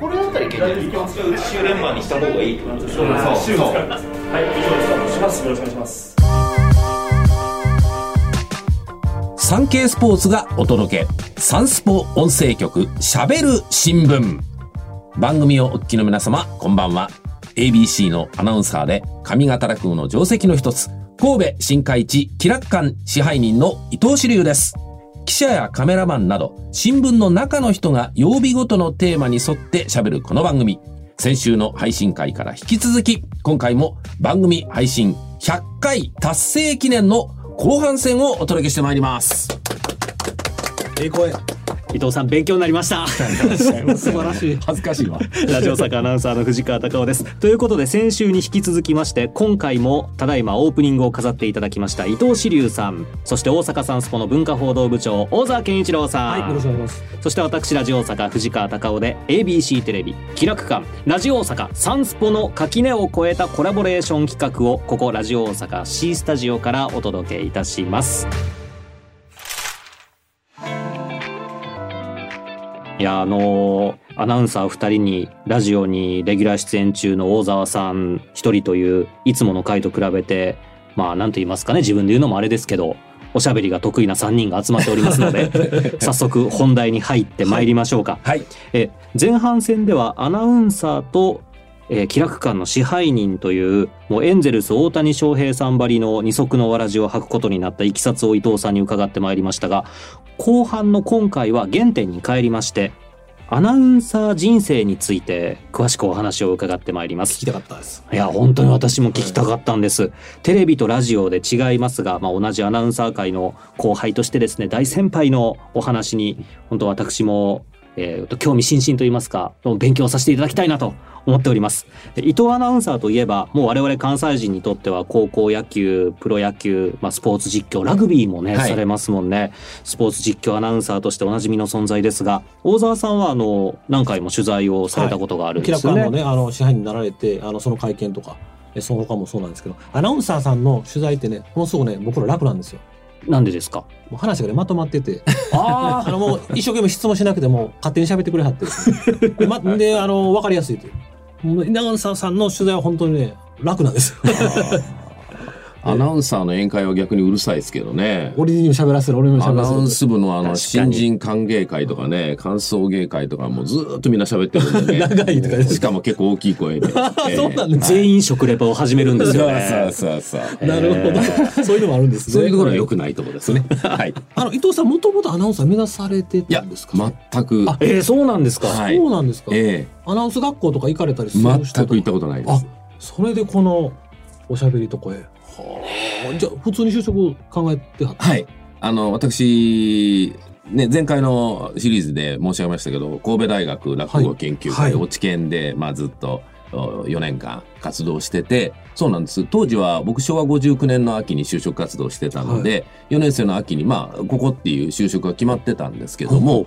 これだったらいけないですか週連番にした方がいいってことですよねそう週を使いますはい以上でスタートしますよろしくお願いしますサンケイスポーツがお届けサンスポ音声局しゃべる新聞番組をお聞きの皆様こんばんは。ABC のアナウンサーで上方落語の定石の一つ神戸新海地気楽館支配人の伊藤志流です。記者やカメラマンなど新聞の中の人が曜日ごとのテーマに沿って喋るこの番組。先週の配信会から引き続き今回も番組配信100回達成記念の後半戦をお届けしてまいります。ええ声。伊藤さん勉強になりました。素晴らしい。恥ずかしいわ。ラジオ坂アナウンサーの藤川貴夫です。ということで先週に引き続きまして今回もただいまオープニングを飾っていただきました伊藤志龍さんそして大阪サンスポの文化報道部長大沢健一郎さん、はいよろしくお願いします。そして私ラジオ大阪藤川貴夫で ABC テレビ気楽館。ラジオ大阪サンスポの垣根を越えたコラボレーション企画をここラジオ大阪 C スタジオからお届けいたしますいやあのーアナウンサー2人にラジオにレギュラー出演中の大沢さん1人といういつもの回と比べてまあ何と言いますかね自分で言うのもあれですけどおしゃべりが得意な3人が集まっておりますので 早速本題に入ってまいりましょうか。はいえ前半戦ではアナウンサーと、えー気楽館の支配人というもうエンゼルス大谷翔平さんばりの二足のわらじを履くことになったいきさつを伊藤さんに伺ってまいりましたが後半の今回は原点に帰りましてアナウンサー人生について詳しくお話を伺ってまいります。聞きたかったです。いや本当に私も聞きたかったんです、テレビとラジオで違いますが、まあ、同じアナウンサー界の後輩としてですね大先輩のお話に本当私も、えー、興味津々といいますか勉強させていただきたいなと思っております。で伊藤アナウンサーといえばもう我々関西人にとっては高校野球プロ野球、まあ、スポーツ実況ラグビーもね、はい。されますもんね。スポーツ実況アナウンサーとしておなじみの存在ですが大沢さんはあの何回も取材をされたことがあるん気ですよね、楽館のねあの支配人になられてあのその会見とかえその他もそうなんですけどアナウンサーさんの取材ってねものすごくね僕ら楽なんですよなんでですか？もう話がねまとまってて。あ あのもう一生懸命質問しなくても勝手に喋ってくれはってでま、であの分かりやすいという。もうアナウンサーさんの取材は本当にね楽なんですアナウンサーの宴会は逆にうるさいですけどね。俺にも喋らせる俺にもア喋らせるナウンス部のあの新に人歓迎会とかね感想芸会とかもうずーっとみんな喋ってるんでね。長いとかしかも結構大きい声で。そうなんです全員食レポを始めるんですよね。そうそうそうなるほど、そういうのもあるんですねそういうところは良くないところですねはいあの伊藤さんもともとアナウンサー目指されてたんですか全くあえー、そうなんですか。はいそうなんですか、えアナウンス学校とか行かれたりすえる人全く行ったことないであすそれでこのおしゃべりとこへはあ。じゃあ普通に就職考えてはった？はい。あの私ね、前回のシリーズで申し上げましたけど神戸大学落語研究会、はい。落ち研で、まあ、ずっと4年間活動しててそうなんです。当時は僕昭和59年の秋に就職活動してたので、4年生の秋にまあここっていう就職が決まってたんですけども、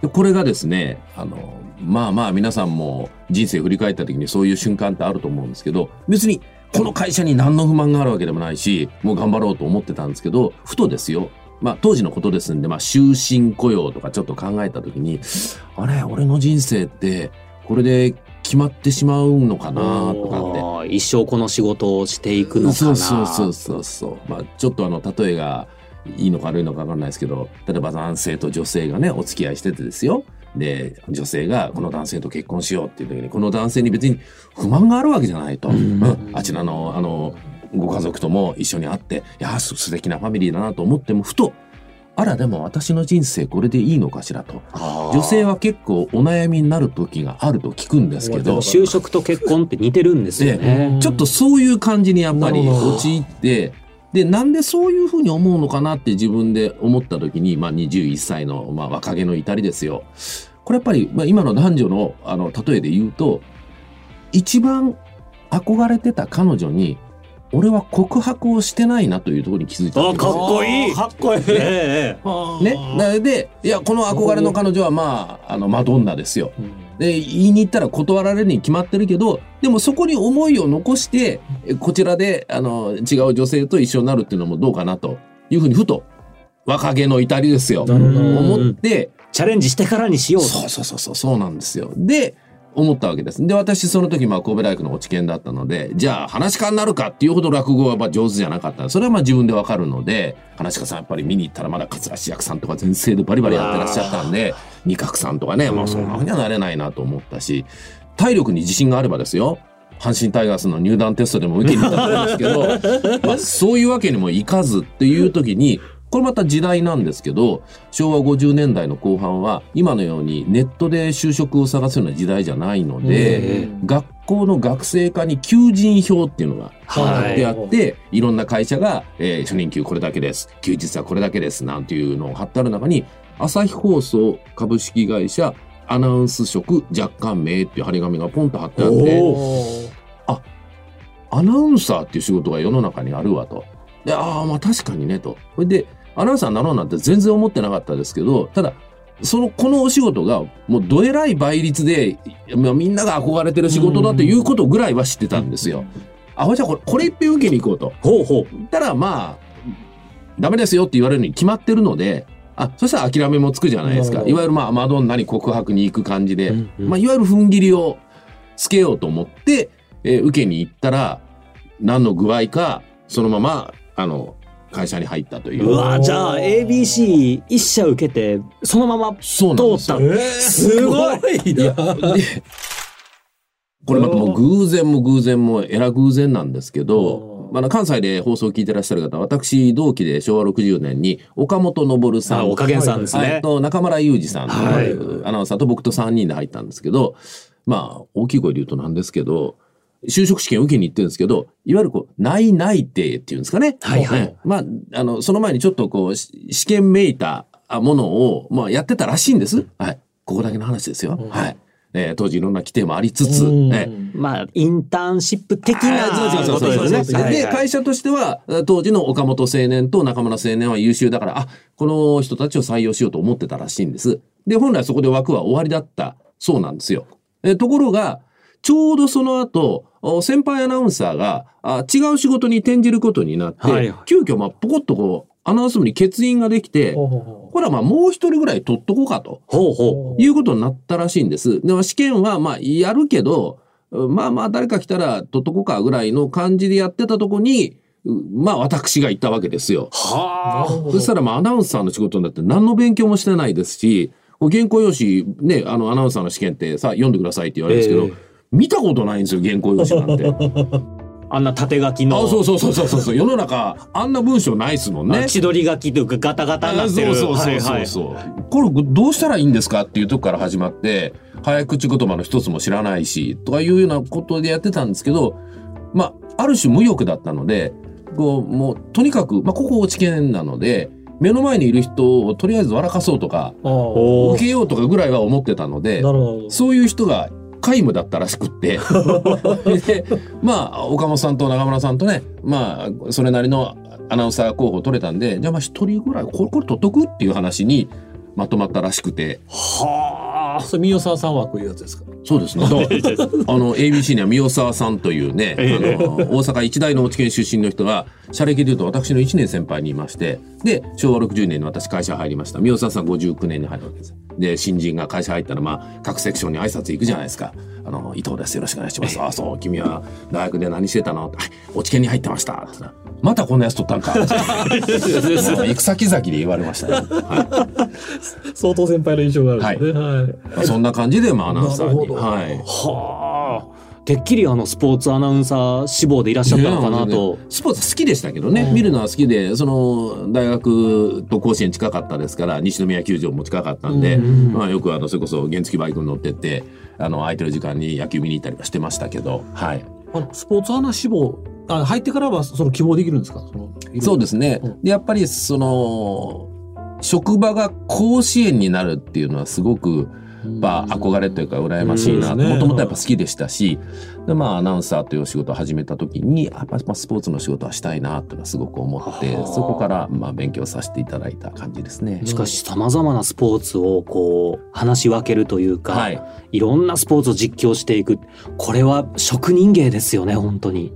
でこれがですねあのまあまあ皆さんも人生振り返った時にそういう瞬間ってあると思うんですけど別にこの会社に何の不満があるわけでもないしもう頑張ろうと思ってたんですけどふとですよまあ当時のことですんで、まあ終身雇用とかちょっと考えた時に、あれ、俺の人生ってこれで決まってしまうのかなとかって。一生この仕事をしていくのかな。そうそうそうそうそう。まあちょっとあの、例えがいいのか悪いのかわかんないですけど、例えば男性と女性がね、お付き合いしててですよ。で、女性がこの男性と結婚しようっていう時に、この男性に別に不満があるわけじゃないと。うんあちらの、あの、ご家族とも一緒に会って、いや、す素敵なファミリーだなと思っても、ふと、あら、でも私の人生これでいいのかしらと。女性は結構お悩みになる時があると聞くんですけど、就職と結婚って似てるんですよね。ちょっとそういう感じにやっぱり陥って、で、なんでそういうふうに思うのかなって自分で思った時に、まあ21歳の、まあ、若気の至りですよ。これやっぱり、まあ、今の男女のあの例えで言うと、一番憧れてた彼女に、俺は告白をしてないなというところに気づいたんですよあかっこいいかっこいい。ええね。なので、いや、この憧れの彼女はまあ、あの、マドンナですよ。うんで、言いに行ったら断られるに決まってるけど、でもそこに思いを残して、えこちらで、あの、違う女性と一緒になるっていうのもどうかなというふうにふと、若気の至りですよ。思って、チャレンジしてからにしようと。そうそうそうそう、そうなんですよ。で、思ったわけです。で、私その時まあ神戸大学の落ち研だったので、じゃあ話し家になるかっていうほど落語はまあ上手じゃなかった。それはまあ自分でわかるので、話し家さんやっぱり見に行ったらまだ桂志役さんとか全盛でバリバリやってらっしゃったんで、二角さんとかね、もうそんなふうにはなれないなと思ったし、体力に自信があればですよ。阪神タイガースの入団テストでも受けに行ったと思うんですけど、まあそういうわけにもいかずっていう時に、これまた時代なんですけど、昭和50年代の後半は今のようにネットで就職を探すような時代じゃないので、学校の学生課に求人票っていうのが貼ってあって、い、ろんな会社が、えー初任給これだけです。休日はこれだけです。なんていうのを貼ってある中に、朝日放送株式会社アナウンス職若干名っていう張り紙がポンと貼ってあって、アナウンサーっていう仕事が世の中にあるわと。で、ああ、まあ確かにねと。それで、アナウンサーになろうなんて全然思ってなかったですけど、ただ、その、このお仕事が、もうどえらい倍率で、まあ、みんなが憧れてる仕事だということぐらいは知ってたんですよ。あ、じゃあこれ、これいっぺん受けに行こうと。ほうほう。たら、まあ、ダメですよって言われるに決まってるので、あ、そしたら諦めもつくじゃないですか。いわゆるまあ、マドンナに告白に行く感じで、うんうんまあ、いわゆる踏ん切りをつけようと思って、えー受けに行ったら、何の具合か、そのまま、あの、会社に入ったという。う。わじゃあ ABC 一社受けてそのまま。通った。すごいいや、で、これまたもう偶然も偶然もえら偶然なんですけど、まあ、関西で放送を聞いてらっしゃる方、私同期で昭和60年に岡本昇さん。あおかげんさんですね。はい。と中村裕二さん。とはい。いうアナウンサーと僕と3人で入ったんですけど、まあ、大きい声で言うとなんですけど、就職試験受けに行ってるんですけど、いわゆるこう、内内定っていうんですかね。はいはいねまあ、あの、その前にちょっとこう、し試験めいたものを、まあ、やってたらしいんです。はい。ここだけの話ですよ。はい。えー当時いろんな規定もありつつ、うんねまあインターンシップ的あなーそうそうそうそうことですねで、会社としては、当時の岡本青年と中村青年は優秀だから、あ、この人たちを採用しようと思ってたらしいんです。で、本来そこで枠は終わりだったそうなんですよ。えところが、ちょうどその後、お先輩アナウンサーがあ違う仕事に転じることになって、はい急遽、まあ、ポコッとこう、アナウンス部に欠員ができて、ほうほうほこれはまあもう一人ぐらい取っとこうかと。ほうほいうことになったらしいんです。でも試験はまあやるけど、まあまあ誰か来たら取っとこうかぐらいの感じでやってたとこに、うまあ私が行ったわけですよ。うはう。そしたらまあアナウンサーの仕事になって何の勉強もしてないですし、原稿用紙ね、あのアナウンサーの試験ってさ、読んでくださいって言われるんですけど、え見たことないんですよ、原稿用紙なんて。あんな縦書きのあ、そうそうそうそうそう。世の中、あんな文章ないですもんね。あ千鳥書きというかガタガタになってるあそうそうそうそうこれどうしたらいいんですかっていうとこから始まって早口言葉の一つも知らないしとかいうようなことでやってたんですけどまあある種無欲だったのでこうもうとにかく、まあ、ここ落ち研なので目の前にいる人をとりあえず笑かそうとか受けようとかぐらいは思ってたので。そういう人が皆無だったらしくってでまあ岡本さんと中村さんとねまあそれなりのアナウンサー候補取れたんでじゃあまあ一人ぐらいこれこれ取っとくっていう話にまとまったらしくてはあそれ、三代沢さん枠いうやつですかそうですねあの ABC には三代沢さんというね、あの大阪一大の落研出身の人が社歴でいうと私の1年先輩にいましてで昭和60年に私会社入りました三代沢さん59年に入るわけですで新人が会社入ったらまあ各セクションに挨拶行くじゃないですか「あの伊藤です。よろしくお願いします」あそう。君は大学で何してたの?」って「落研に入ってました」またこんなやつ取ったんか」行く先々で言われましたね、は相当先輩の印象があるんですね。はい。い。まあ、そんな感じでまあアナウンサーに。なるほど。はい。はあてっきりあのスポーツアナウンサー志望でいらっしゃったのかなと。スポーツ好きでしたけどね、見るのは好きで、その、大学と甲子園近かったですから、西宮球場も近かったんで、まあよくあの、それこそ原付バイクに乗ってって、あの、空いてる時間に野球見に行ったりはしてましたけど、はい。あのスポーツアナ志望、あ入ってからはその希望できるんですか？そのそうですね。うん。で、やっぱりその、職場が甲子園になるっていうのはすごく、まあ、憧れというか羨ましいなもともとやっぱ好きでしたし、でまあアナウンサーというお仕事を始めた時にやっぱまあスポーツの仕事はしたいなっていうのはすごく思ってはあ。そこからまあ勉強させていただいた感じですね。しかしさまざまなスポーツをこう話し分けるというか、はい。い、ろんなスポーツを実況していく。これは職人芸ですよね本当に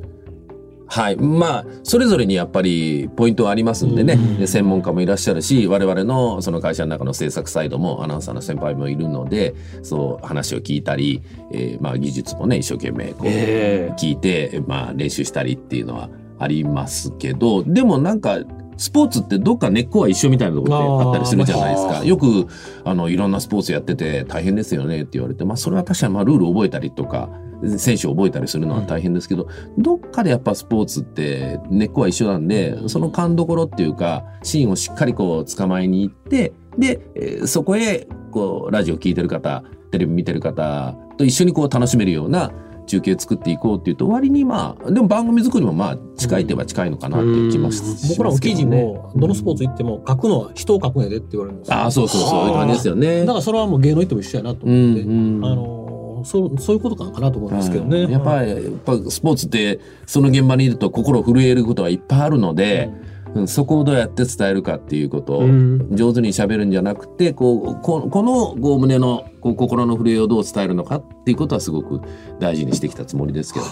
はい。まあ、それぞれにやっぱりポイントはありますんでね、で専門家もいらっしゃるし、我々のその会社の中の制作サイドもアナウンサーの先輩もいるので、そう話を聞いたり、えーまあ技術もね、一生懸命こうええ聞いて、まあ練習したりっていうのはありますけど、でもなんか、スポーツってどっか根っこは一緒みたいなところってあったりするじゃないですか。よく、あの、いろんなスポーツやってて大変ですよねって言われて、まあそれは確かにまあルール覚えたりとか、選手を覚えたりするのは大変ですけど、どっかでやっぱスポーツって根っこは一緒なんで、その勘どころっていうか、シーンをしっかりこう捕まえに行って、で、えーそこへ、こう、ラジオ聞いてる方、テレビ見てる方と一緒にこう楽しめるような中継作っていこうっていうと、割にまあ、でも番組作りもまあ近いといえば近いのかなっていう気もします僕らも記事も、どのスポーツ行っても書くのは人を書くんやでって言われるんですよ。ああ、そうそうそう、いう感じですよね。だからそれはもう芸能行っても一緒やなとう思って、ん、うん。あのそうそういうことかなと思うんですけどね。はいやっぱり、やっぱスポーツって、その現場にいると心震えることがいっぱいあるので、うん。そこをどうやって伝えるかっていうことをうん。上手に喋るんじゃなくて、こう、ここのこう胸のこう心の震えをどう伝えるのかっていうことはすごく大事にしてきたつもりですけど。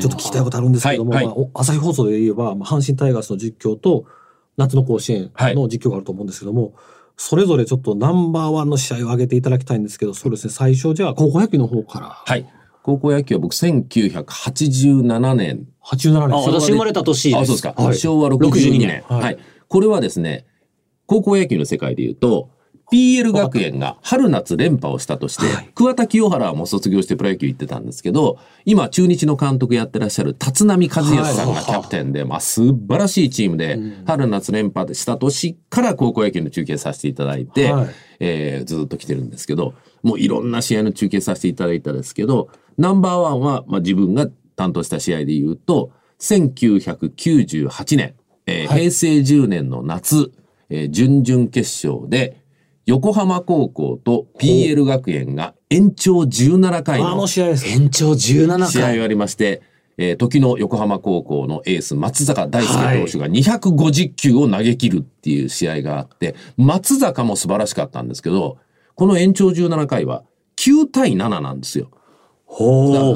ちょっと聞きたいことあるんですけども、はいはい。まあお朝日放送で言えば、まあ、阪神タイガースの実況と夏の甲子園の実況があると思うんですけども、それぞれちょっとナンバーワンの試合を挙げていただきたいんですけど、そうですね、最初じゃあ高校野球の方から。はい。高校野球は僕1987年87あ年。私生まれた年あ、そうですか。はい昭和62年。62はい、年これはですね、高校野球の世界で言うと、PL 学園が春夏連覇をしたとして、桑田清原はもう卒業してプロ野球行ってたんですけど、今中日の監督やってらっしゃる立浪和義さんがキャプテンで、まあ素晴らしいチームで、春夏連覇した年から高校野球の中継させていただいて、はい。えーずっと来てるんですけど、もういろんな試合の中継させていただいたんですけど、ナンバーワンは、まあ、自分が担当した試合で言うと、1998年、えー平成10年の夏、えー準々決勝で、横浜高校と PL 学園が延長17回あの。延長17回試合がありまして、えー時の横浜高校のエース松坂大輔投手が250球を投げ切るっていう試合があって、松坂も素晴らしかったんですけど、この延長17回は9対7なんですよ。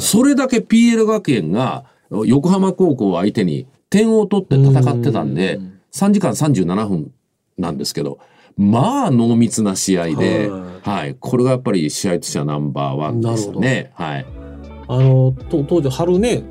それだけ PL 学園が横浜高校を相手に点を取って戦ってたんで、3時間37分なんですけど、まあ濃密な試合で、ははい。これがやっぱり試合としてはナンバーワンですよね。はい。あの、と当時春ね、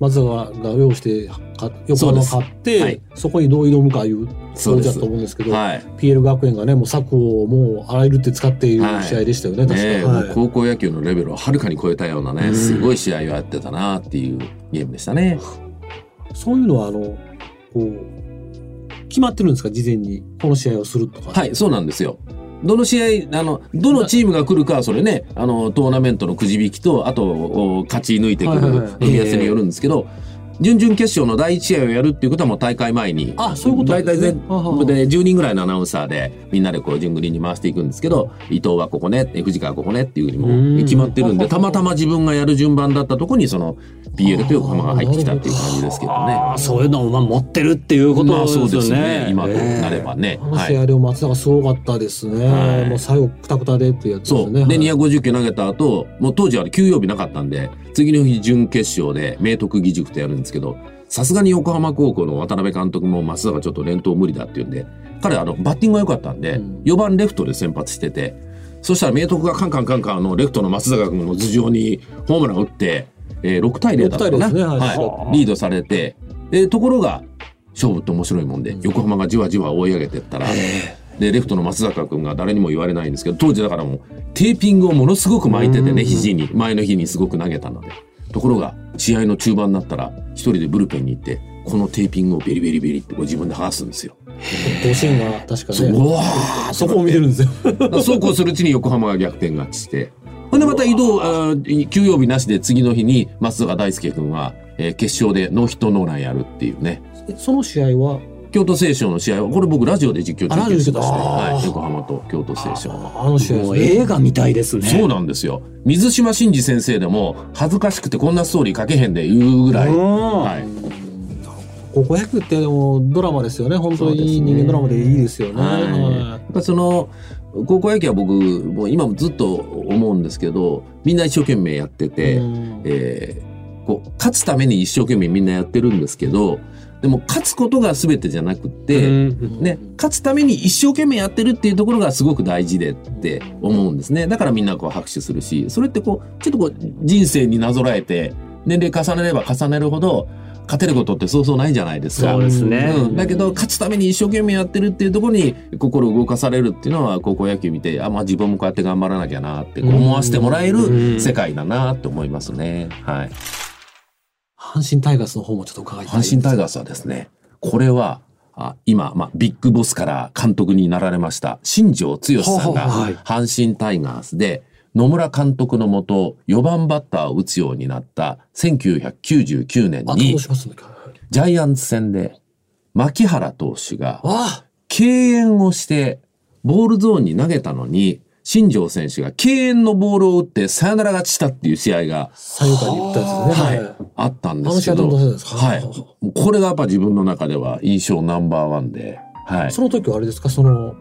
松坂が用意して、か横浜勝って、はいそこにどう挑むかいうそうだと思うんですけど、はい。PL 学園がね、もう策をもうあらゆるって使っているはい試合でしたよね、確かね。はい高校野球のレベルをはるかに超えたようなね、すごい試合をやってたなっていうゲームでしたね。そういうのは、あの、こう、決まってるんですか、事前に。この試合をするとか。はい、そうなんですよ。どの試合、あの、どのチームが来るかはそれね、あの、トーナメントのくじ引きと、あと、お勝ち抜いてくるはいはいはい目安によるんですけど、準々決勝の第一試合をやるっていうことはもう大会前に。あそういうこと大体全部で10人ぐらいのアナウンサーでみんなでこう順繰りに回していくんですけど、伊藤はここね、藤川はここねっていうふうにも決まってるんで、たまたま自分がやる順番だったとこにその PL と横浜が入ってきたっていう感じですけどね。そういうのをまあ持ってるっていうことまあそうですすね。ね。今となればね。あの試合でも松坂すごかったですね。はいもう最後、くたくたでってやつですね。で、はい250球投げた後、もう当時は休養日なかったんで、次の日準決勝で明徳義塾とやるんですけど、さすがに横浜高校の渡辺監督も松坂ちょっと連投無理だって言うんで、彼あの、バッティングが良かったんで、うん4番レフトで先発してて、そしたら明徳がカンカンカンカンあのレフトの松坂君の頭上にホームラン打って、えー6対0だったかな。6対0ですねはいはい。リードされて、で、ところが、勝負って面白いもんで、横浜がじわじわ追い上げてったら、で、レフトの松坂君が誰にも言われないんですけど、当時だからもう、テーピングをものすごく巻いててね、肘に、前の日にすごく投げたので。ところが、試合の中盤になったら、一人でブルペンに行って、このテーピングをベリベリベリってこう自分で剥がすんですよ。甲子園が確かそう、うね。わーそこを見てるんですよ。そうこうするうちに横浜が逆転勝ちして。ほんでまた移動、あー休養日なしで次の日に松坂大輔君は、えー決勝でノーヒットノーランやるっていうね。その試合は、京都聖書の試合は、これ僕ラジオで実況中継してまして、はい、横浜と京都聖書の。あの試合も。映画みたいですね。そうなんですよ。水島真司先生でも恥ずかしくてこんなストーリー書けへんで言うぐらい。うんはい。高校野球ってでもドラマですよね。本当に人間ドラマでいいですよね。はい。その、高校野球は僕、もう今もずっと思うんですけど、みんな一生懸命やっていて、うんえーこう、勝つために一生懸命みんなやってるんですけど、でも勝つことが全てじゃなくて、ね、勝つために一生懸命やってるっていうところがすごく大事でって思うんですね。だからみんなこう拍手するし、それってこう、ちょっとこう人生になぞらえて、年齢重ねれば重ねるほど、勝てることってそうそうないじゃないですか。そうですね。うん、だけど、勝つために一生懸命やってるっていうところに心動かされるっていうのは、高校野球見て、あ、まあ自分もこうやって頑張らなきゃなって思わせてもらえる世界だなって思いますね。はい。阪神タイガースの方もちょっと伺いたい阪神タイガースはですね、これは、あ今、まあ、ビッグボスから監督になられました、新庄剛志さんが、阪神タイガースで、野村監督のもと4番バッターを打つようになった1999年に、ジャイアンツ戦で、牧原投手が、敬遠をして、ボールゾーンに投げたのに、新庄選手が敬遠のボールを打ってサヨナラ勝ちしたっていう試合が、左右に打ったやつですね。はい。あったんですけど、はい。これがやっぱ自分の中では印象ナンバーワンで、はい。その時はあれですか、その、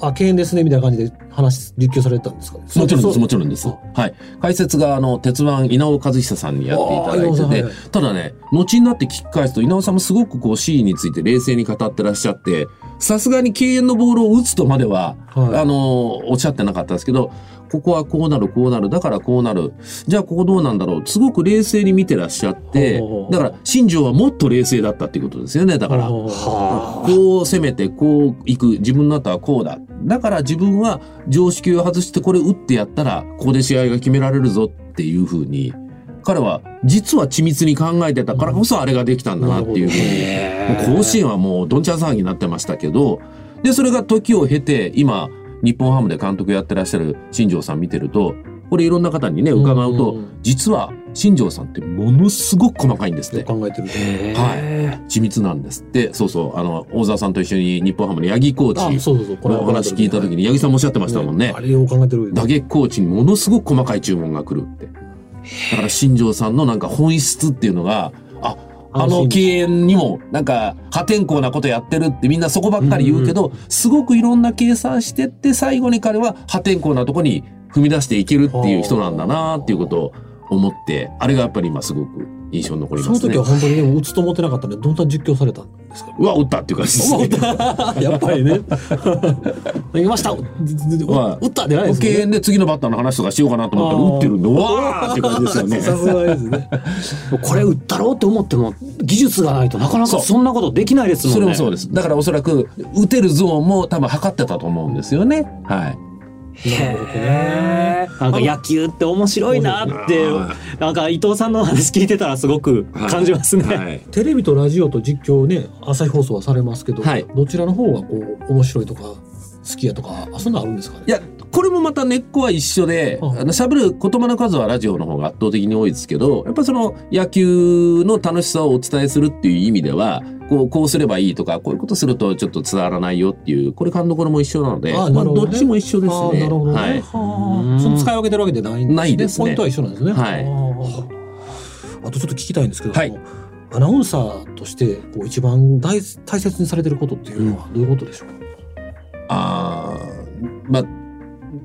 あ、敬遠ですね、みたいな感じで話、立教されたんですか？ね。もちろんです、もちろんです。はい。解説が、あの、鉄腕稲尾和久さんにやっていただいてて、はい、ただね、後になって聞き返すと、稲尾さんもすごくこう、シーンについて冷静に語ってらっしゃって、さすがに敬遠のボールを打つとまでは、はい、あの、おっしゃってなかったですけど、ここはこうなる、こうなる、だからこうなる。じゃあここどうなんだろう。すごく冷静に見てらっしゃって、だから新庄はもっと冷静だったっていうことですよね。だから、こう攻めて、こう行く、自分の後はこうだ。だから自分は常識を外してこれ打ってやったら、ここで試合が決められるぞっていうふうに、彼は実は緻密に考えてたからこそあれができたんだなっていうふうに、甲子園はもうどんちゃん騒ぎになってましたけど、で、それが時を経て、今、日本ハムで監督やってらっしゃる新庄さん見てると、これいろんな方にね、伺うと、実は新庄さんってものすごく細かいんですね。考えてるはい。緻密なんですって。そうそう。あの、大沢さんと一緒に日本ハムの八木コーチ。そうそうそう。これお話聞いた時に八木さんもおっしゃってましたもんね。あれを考えてる。打撃コーチにものすごく細かい注文が来るって。だから新庄さんのなんか本質っていうのが、あ、あの敬遠にもなんか破天荒なことやってるってみんなそこばっかり言うけど、すごくいろんな計算してって最後に彼は破天荒なとこに踏み出していけるっていう人なんだなっていうことを思って、あれがやっぱり今すごく印象に残りますね。その時は本当にでも打つと思ってなかったんで、どんな実況されたんですか？うわ、打ったっていう感じですね。やっぱりね。いました、打ったでないですね。敬遠で次のバッターの話とかしようかなと思ったら、打ってるんで、わーって感じですよね。さすがですね。これ打ったろうって思っても、技術がないとなかなかそんなことできないですもんね。それもそうです。だからおそらく、打てるゾーンも多分測ってたと思うんですよね。はい。へえ。なんか野球って面白いなって、なんか伊藤さんの話聞いてたらすごく感じますね。はいはい、テレビとラジオと実況ね、朝日放送はされますけど、はい、どちらの方がこう面白いとか好きやとか、あそんなあるんですかね？いや、これもまた根っこは一緒で、あの喋る言葉の数はラジオの方が圧倒的に多いですけど、やっぱりその野球の楽しさをお伝えするっていう意味では、こう、こうすればいいとか、こういうことするとちょっと伝わらないよっていう、これ勘どころも一緒なので、あ、ね、まあ、どっちも一緒ですね。なるほど、ね、はい。その使い分けてるわけでないんですね。ないですね。ポイントは一緒なんですね。はい。あとちょっと聞きたいんですけど、はい、アナウンサーとしてこう一番大大切にされてることっていうのはどういうことでしょうか、うん、ああ、まあ、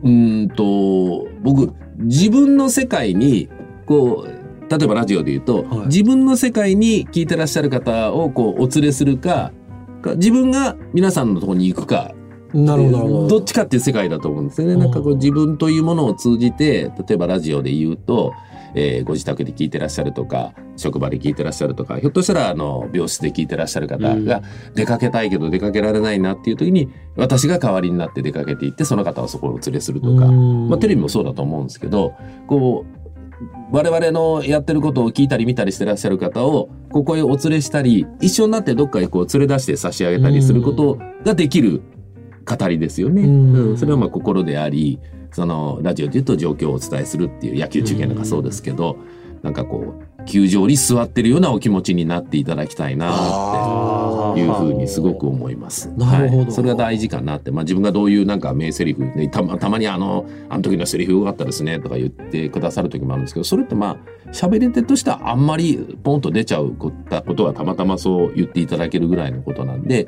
うんと、僕、自分の世界に、こう、例えばラジオで言うと、はい、自分の世界に聞いてらっしゃる方をこうお連れするか自分が皆さんのところに行くか。なるほどど。っちかっていう世界だと思うんですよね。なんかこう自分というものを通じて例えばラジオで言うと、えー、ご自宅で聞いてらっしゃるとか職場で聞いてらっしゃるとかひょっとしたらあの病室で聞いてらっしゃる方が出かけたいけど出かけられないなっていう時に私が代わりになって出かけていってその方をそこをお連れするとか、まあ、テレビもそうだと思うんですけどこう我々のやってることを聞いたり見たりしてらっしゃる方をここへお連れしたり一緒になってどっかへこう連れ出して差し上げたりすることができる語りですよね。うん、それはまあ心でありそのラジオで言うと状況をお伝えするっていう野球中継なんかそうですけど、なんかこう球場に座ってるようなお気持ちになっていただきたいなっていうふうにすごく思います。なるほど、はい、それが大事かなって、まあ、自分がどういうなんか名台詞でたまたまにあのあの時のセリフ良かったですねとか言ってくださる時もあるんですけどそれってまあ喋り手としてはあんまりポンと出ちゃうことはたまたまそう言っていただけるぐらいのことなんで、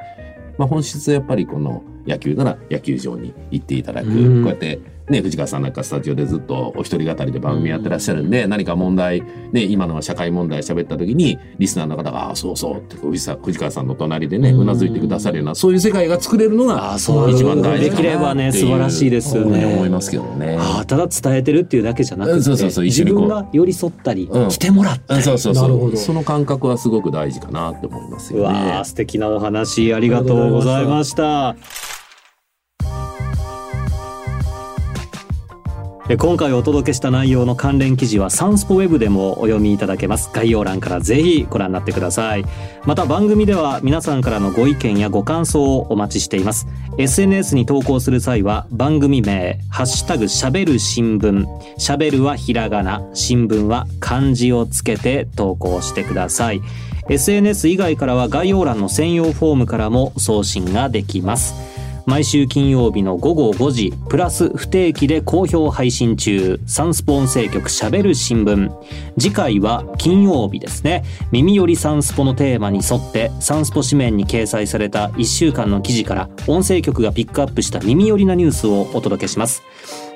まあ、本質はやっぱりこの野球なら野球場に行っていただく、こうやってね、藤川さんなんかスタジオでずっとお一人語りで番組やってらっしゃるんで、何か問題、ね、今の社会問題喋った時に、リスナーの方が、ああ、そうそうって藤さ藤川さんの隣でね、うなずいてくださるような、そういう世界が作れるのが、一番大事できればね、素晴らしいですよね。思いますけどね。あただ伝えてるっていうだけじゃなくて、そうそうそう自分が寄り添ったり、来てもらったり。そうそうそう。その感覚はすごく大事かなって思いますうよねわあ。素敵なお話ありがとうございました。今回お届けした内容の関連記事はサンスポウェブでもお読みいただけます。概要欄からぜひご覧になってください。また番組では皆さんからのご意見やご感想をお待ちしています。SNS に投稿する際は番組名「ハッシュタグしゃべる新聞」「しゃべる」はひらがな。新聞は漢字をつけて投稿してください。SNS 以外からは概要欄の専用フォームからも送信ができます。毎週金曜日の午後5時プラス不定期で好評配信中。サンスポ音声局しゃべる新聞。次回は金曜日ですね。耳よりサンスポのテーマに沿ってサンスポ紙面に掲載された1週間の記事から音声局がピックアップした耳寄りなニュースをお届けします。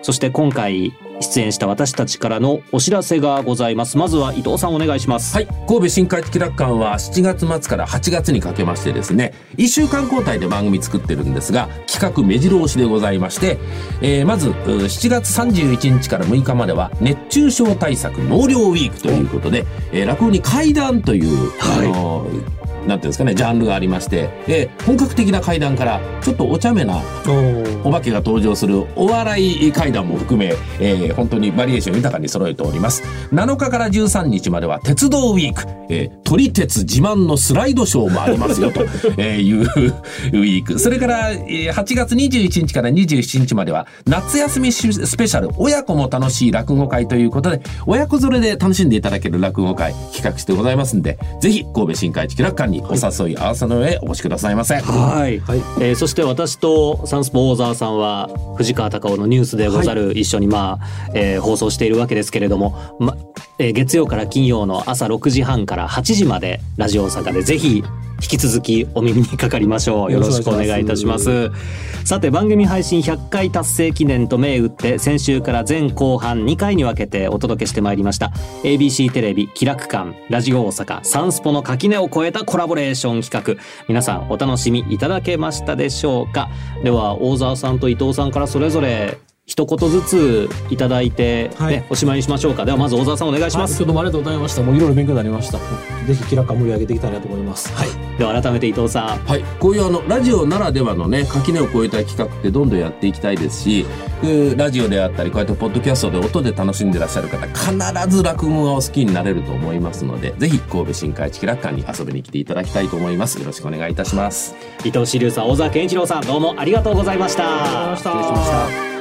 そして今回出演した私たちからのお知らせがございます。まずは伊藤さんお願いします。はい。神戸新海地気楽館は7月末から8月にかけましてですね、1週間交代で番組作ってるんですが、企画目白押しでございまして、えーまず、う7月31日から6日までは、熱中症対策納涼ウィークということで、えー落語に怪談という、あのーていうんですかね、ジャンルがありまして、で、本格的な怪談から、ちょっとお茶目なお化けが登場するお笑い怪談も含め、えー本当にバリエーション豊かに揃えております。7日から13日までは鉄道ウィーク、えー、撮り鉄自慢のスライドショーもありますよと えーいうウィーク。それから、えー8月21日から27日までは夏休みスペシャル親子も楽しい落語会ということで、親子連れで楽しんでいただける落語会企画してございますんで、ぜひ神戸新海地区楽館にお誘い合わせの上お越しくださいませ。はい、はい。えーそして私とサンスポ大沢さんは藤川隆夫のニュースでござる、一緒にまあ、えー放送しているわけですけれども、まえー月曜から金曜の朝6時半から8時までラジオ大阪でぜひ引き続きお耳にかかりましょう。よろしくお願いいたします。さて番組配信100回達成記念と銘打って先週から前後半2回に分けてお届けしてまいりました。ABC テレビ気楽館ラジオ大阪サンスポの垣根を越えたコラボレーション企画。皆さんお楽しみいただけましたでしょうか？では大沢さんと伊藤さんからそれぞれ一言ずついただいて、ねはい。おしまいにしましょうか。ではまず大沢さんお願いします、はい、どうもありがとうございました。もういろいろ勉強になりました。ぜひキラカ盛り上げていきたいなと思います。はい。では改めて伊藤さん。はい、こういうあのラジオならではのね垣根を越えた企画ってどんどんやっていきたいですしラジオであったりこうやってポッドキャストで音で楽しんでらっしゃる方必ず落語がお好きになれると思いますのでぜひ神戸新海地気楽館に遊びに来ていただきたいと思います。よろしくお願いいたします。伊藤志龍さん大沢健一郎さん。どうもありがとうございました。ありがとうございました。失礼しました